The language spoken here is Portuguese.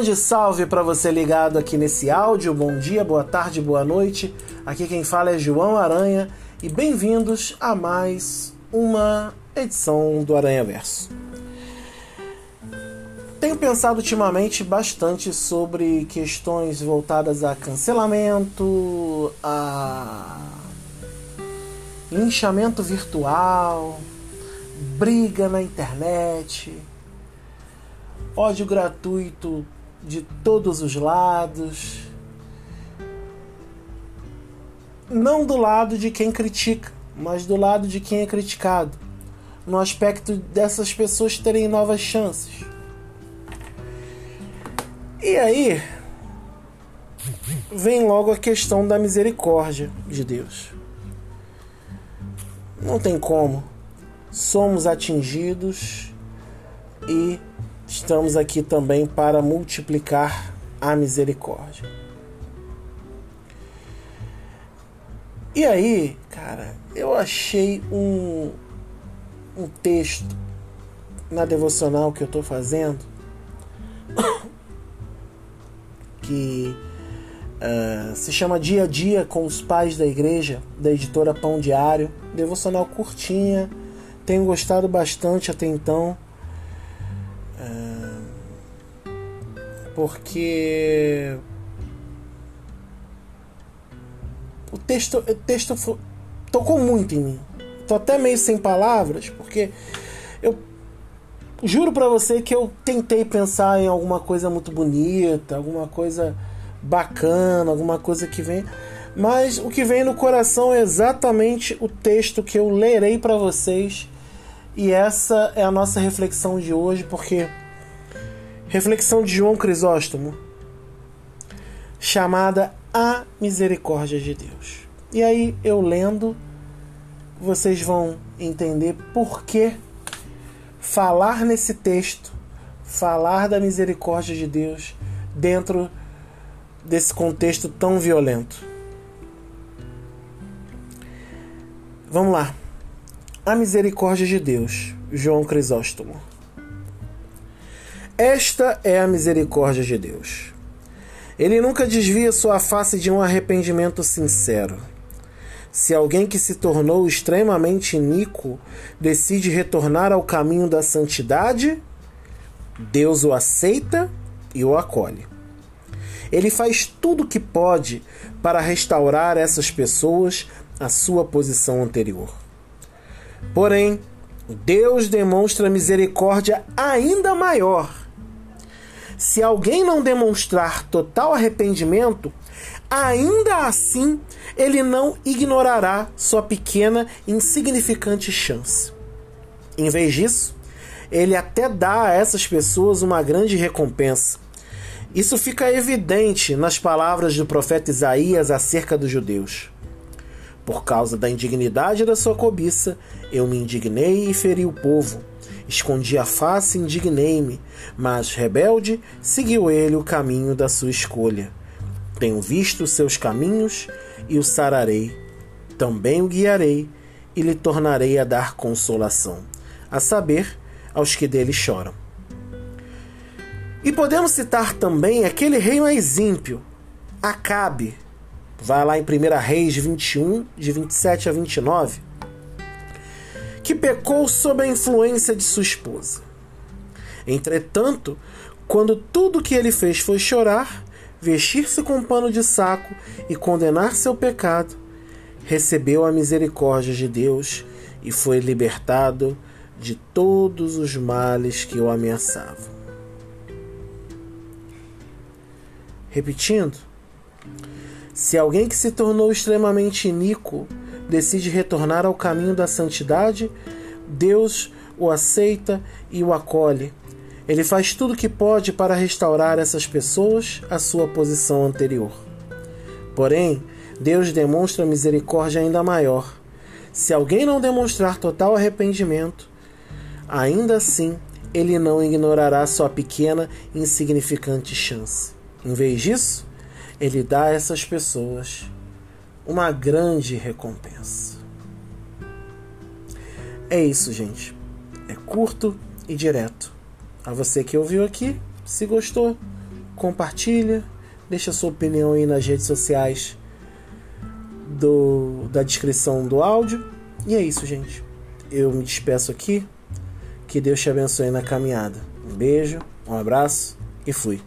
grande salve para você ligado aqui nesse áudio. Bom dia, boa tarde, boa noite. Aqui quem fala é João Aranha e bem-vindos a mais uma edição do Aranha Verso. Tenho pensado ultimamente bastante sobre questões voltadas a cancelamento, a linchamento virtual, briga na internet, ódio gratuito de todos os lados. Não do lado de quem critica, mas do lado de quem é criticado, no aspecto dessas pessoas terem novas chances. E aí vem logo a questão da misericórdia de Deus. Não tem como. Somos atingidos e estamos aqui também para multiplicar a misericórdia. E aí, cara, eu achei um, um texto na devocional que eu estou fazendo que uh, se chama Dia a Dia com os Pais da Igreja, da editora Pão Diário. Devocional curtinha, tenho gostado bastante até então. Porque o texto, o texto tocou muito em mim. Tô até meio sem palavras, porque eu juro para você que eu tentei pensar em alguma coisa muito bonita, alguma coisa bacana, alguma coisa que vem, mas o que vem no coração é exatamente o texto que eu lerei para vocês. E essa é a nossa reflexão de hoje, porque reflexão de João Crisóstomo, chamada A Misericórdia de Deus. E aí eu lendo, vocês vão entender por que falar nesse texto, falar da misericórdia de Deus dentro desse contexto tão violento. Vamos lá. A misericórdia de Deus, João Crisóstomo. Esta é a misericórdia de Deus. Ele nunca desvia sua face de um arrependimento sincero. Se alguém que se tornou extremamente iníquo decide retornar ao caminho da santidade, Deus o aceita e o acolhe. Ele faz tudo o que pode para restaurar essas pessoas à sua posição anterior. Porém, Deus demonstra misericórdia ainda maior. Se alguém não demonstrar total arrependimento, ainda assim ele não ignorará sua pequena e insignificante chance. Em vez disso, ele até dá a essas pessoas uma grande recompensa. Isso fica evidente nas palavras do profeta Isaías acerca dos judeus. Por causa da indignidade da sua cobiça, eu me indignei e feri o povo. Escondi a face e indignei-me, mas rebelde seguiu ele o caminho da sua escolha. Tenho visto os seus caminhos e o sararei. Também o guiarei e lhe tornarei a dar consolação, a saber, aos que dele choram. E podemos citar também aquele rei mais ímpio, Acabe. Vai lá em 1 Reis 21, de 27 a 29, que pecou sob a influência de sua esposa. Entretanto, quando tudo que ele fez foi chorar, vestir-se com um pano de saco e condenar seu pecado, recebeu a misericórdia de Deus e foi libertado de todos os males que o ameaçavam. Repetindo, se alguém que se tornou extremamente iníquo decide retornar ao caminho da santidade, Deus o aceita e o acolhe ele faz tudo o que pode para restaurar essas pessoas à sua posição anterior. Porém, Deus demonstra misericórdia ainda maior. Se alguém não demonstrar total arrependimento, ainda assim ele não ignorará sua pequena insignificante chance. Em vez disso, ele dá a essas pessoas uma grande recompensa. É isso, gente. É curto e direto. A você que ouviu aqui, se gostou, compartilha, deixa sua opinião aí nas redes sociais do, da descrição do áudio. E é isso, gente. Eu me despeço aqui. Que Deus te abençoe na caminhada. Um beijo, um abraço e fui.